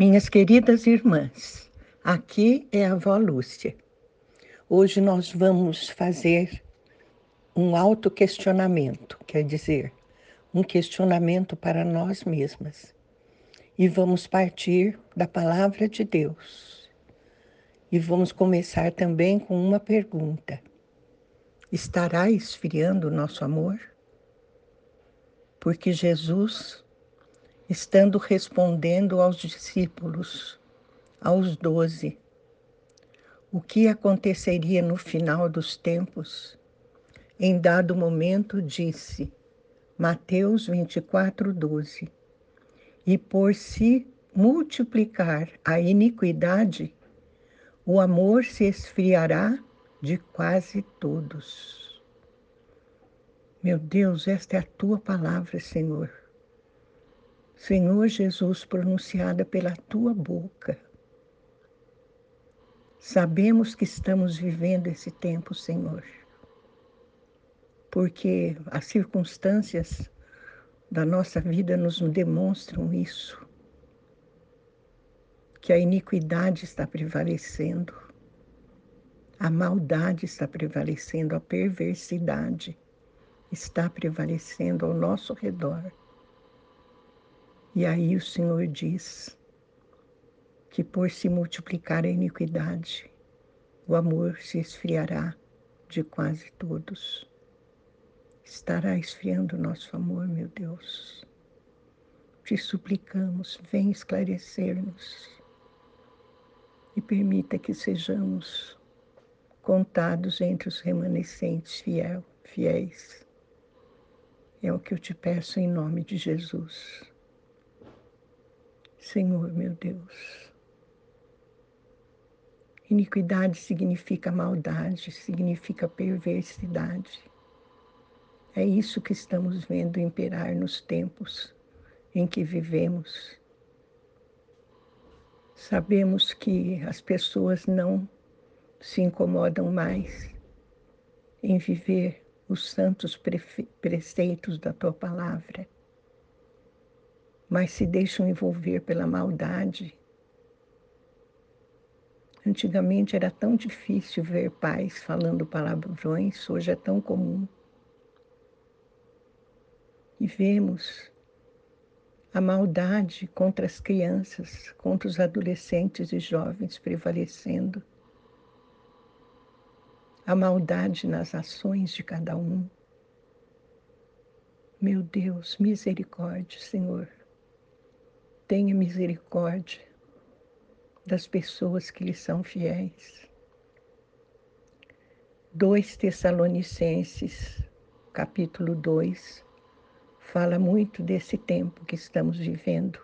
Minhas queridas irmãs, aqui é a avó Lúcia. Hoje nós vamos fazer um autoquestionamento, quer dizer, um questionamento para nós mesmas. E vamos partir da palavra de Deus. E vamos começar também com uma pergunta: Estará esfriando o nosso amor? Porque Jesus estando respondendo aos discípulos, aos doze, o que aconteceria no final dos tempos, em dado momento disse, Mateus 24, 12, e por se multiplicar a iniquidade, o amor se esfriará de quase todos. Meu Deus, esta é a tua palavra, Senhor. Senhor Jesus, pronunciada pela tua boca. Sabemos que estamos vivendo esse tempo, Senhor, porque as circunstâncias da nossa vida nos demonstram isso, que a iniquidade está prevalecendo, a maldade está prevalecendo, a perversidade está prevalecendo ao nosso redor. E aí o Senhor diz que por se multiplicar a iniquidade, o amor se esfriará de quase todos. Estará esfriando o nosso amor, meu Deus. Te suplicamos, vem esclarecer-nos e permita que sejamos contados entre os remanescentes fiel, fiéis. É o que eu te peço em nome de Jesus. Senhor meu Deus. Iniquidade significa maldade, significa perversidade. É isso que estamos vendo imperar nos tempos em que vivemos. Sabemos que as pessoas não se incomodam mais em viver os santos preceitos da tua palavra mas se deixam envolver pela maldade. Antigamente era tão difícil ver pais falando palavrões, hoje é tão comum. E vemos a maldade contra as crianças, contra os adolescentes e jovens prevalecendo. A maldade nas ações de cada um. Meu Deus, misericórdia, Senhor tenha misericórdia das pessoas que lhe são fiéis. 2 Tessalonicenses, capítulo 2, fala muito desse tempo que estamos vivendo.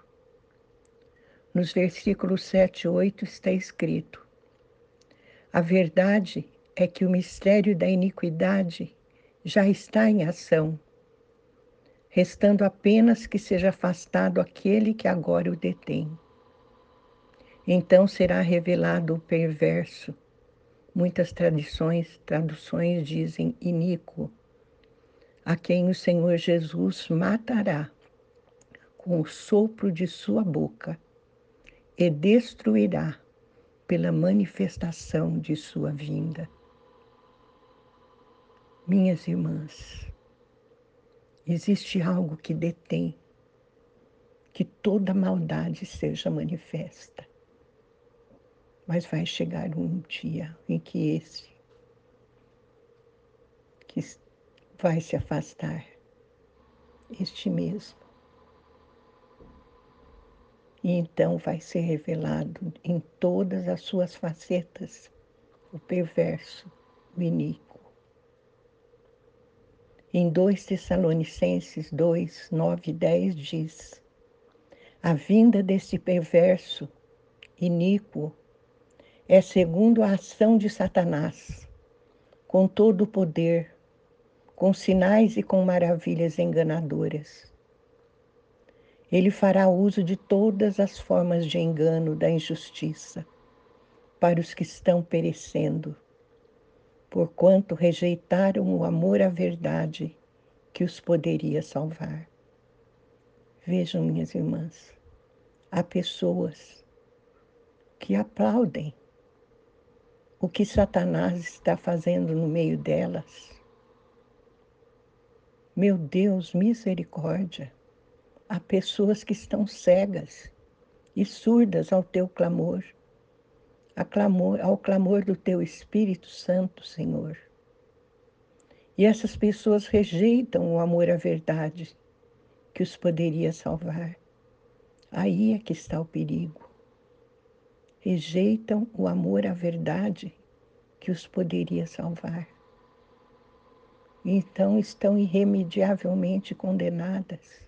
Nos versículos 7 e 8 está escrito: A verdade é que o mistério da iniquidade já está em ação restando apenas que seja afastado aquele que agora o detém. Então será revelado o perverso. Muitas tradições, traduções dizem iníquo, a quem o Senhor Jesus matará com o sopro de sua boca e destruirá pela manifestação de sua vinda. Minhas irmãs, existe algo que detém que toda maldade seja manifesta. Mas vai chegar um dia em que esse que vai se afastar, este mesmo. E então vai ser revelado em todas as suas facetas o perverso, o iníquo em 2 Tessalonicenses 2, 9 e 10 diz: A vinda desse perverso, iníquo, é segundo a ação de Satanás, com todo o poder, com sinais e com maravilhas enganadoras. Ele fará uso de todas as formas de engano da injustiça para os que estão perecendo porquanto rejeitaram o amor à verdade que os poderia salvar. Vejam, minhas irmãs, há pessoas que aplaudem o que Satanás está fazendo no meio delas. Meu Deus, misericórdia. Há pessoas que estão cegas e surdas ao teu clamor, ao clamor do teu Espírito Santo, Senhor. E essas pessoas rejeitam o amor à verdade que os poderia salvar. Aí é que está o perigo. Rejeitam o amor à verdade que os poderia salvar. Então estão irremediavelmente condenadas.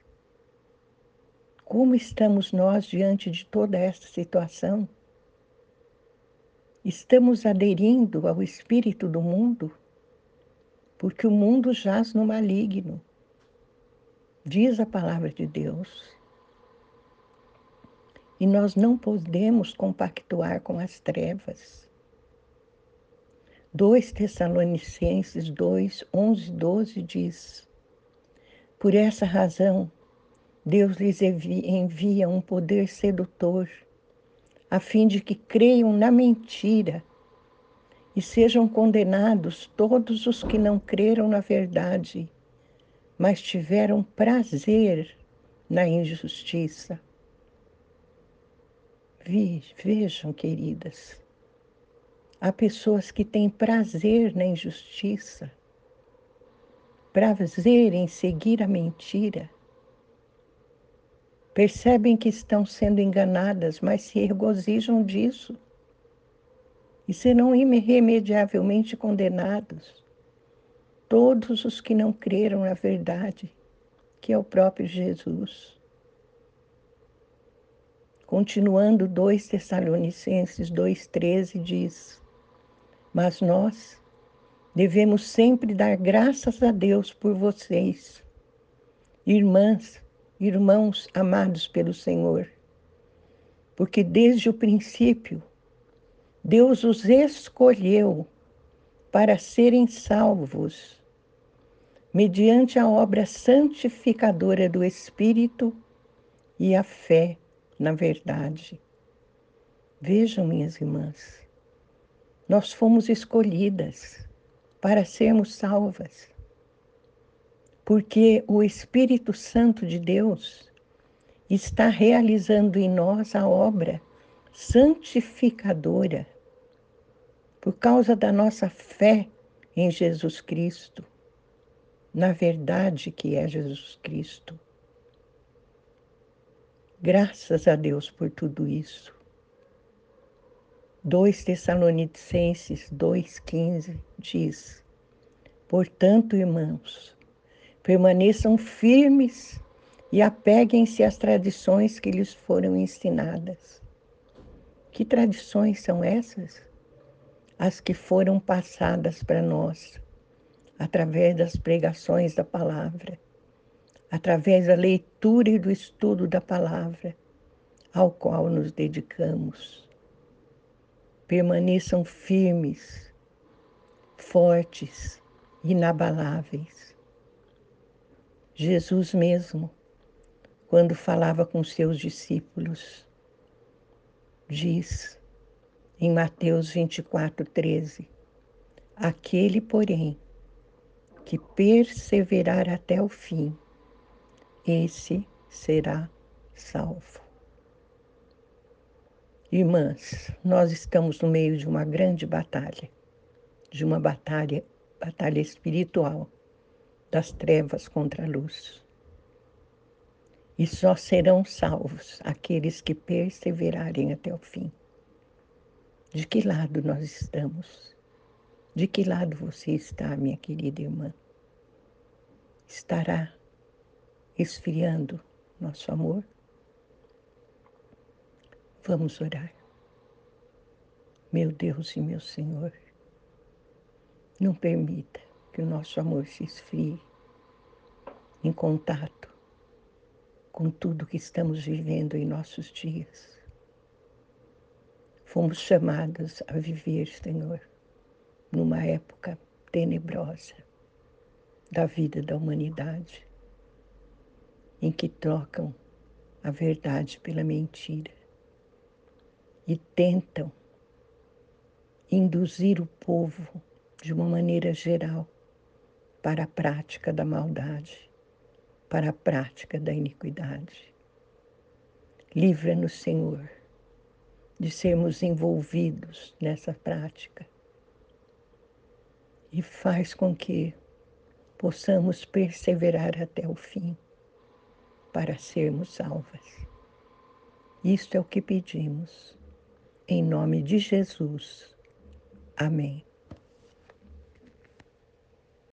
Como estamos nós diante de toda esta situação? Estamos aderindo ao espírito do mundo? porque o mundo jaz no maligno, diz a palavra de Deus. E nós não podemos compactuar com as trevas. 2 Tessalonicenses 2, 11 12 diz: Por essa razão, Deus lhes envia um poder sedutor, a fim de que creiam na mentira e sejam condenados todos os que não creram na verdade, mas tiveram prazer na injustiça. Vejam, queridas, há pessoas que têm prazer na injustiça, prazer em seguir a mentira. Percebem que estão sendo enganadas, mas se regozijam disso e serão irremediavelmente condenados todos os que não creram na verdade, que é o próprio Jesus. Continuando 2 Tessalonicenses 2,13 diz: Mas nós devemos sempre dar graças a Deus por vocês, irmãs, irmãos amados pelo Senhor, porque desde o princípio Deus os escolheu para serem salvos, mediante a obra santificadora do Espírito e a fé na verdade. Vejam, minhas irmãs, nós fomos escolhidas para sermos salvas, porque o Espírito Santo de Deus está realizando em nós a obra santificadora por causa da nossa fé em Jesus Cristo, na verdade que é Jesus Cristo. Graças a Deus por tudo isso. 2 Tessalonicenses 2,15 diz: Portanto, irmãos, permaneçam firmes e apeguem-se às tradições que lhes foram ensinadas. Que tradições são essas? as que foram passadas para nós através das pregações da palavra, através da leitura e do estudo da palavra, ao qual nos dedicamos. Permaneçam firmes, fortes, inabaláveis. Jesus mesmo, quando falava com seus discípulos, diz: em Mateus 24, 13. Aquele, porém, que perseverar até o fim, esse será salvo. Irmãs, nós estamos no meio de uma grande batalha, de uma batalha, batalha espiritual, das trevas contra a luz. E só serão salvos aqueles que perseverarem até o fim. De que lado nós estamos? De que lado você está, minha querida irmã? Estará esfriando nosso amor? Vamos orar. Meu Deus e meu Senhor, não permita que o nosso amor se esfrie em contato com tudo que estamos vivendo em nossos dias. Fomos chamados a viver, Senhor, numa época tenebrosa da vida da humanidade, em que trocam a verdade pela mentira, e tentam induzir o povo de uma maneira geral para a prática da maldade, para a prática da iniquidade. Livra-nos, Senhor, de sermos envolvidos nessa prática e faz com que possamos perseverar até o fim para sermos salvas. Isto é o que pedimos. Em nome de Jesus. Amém.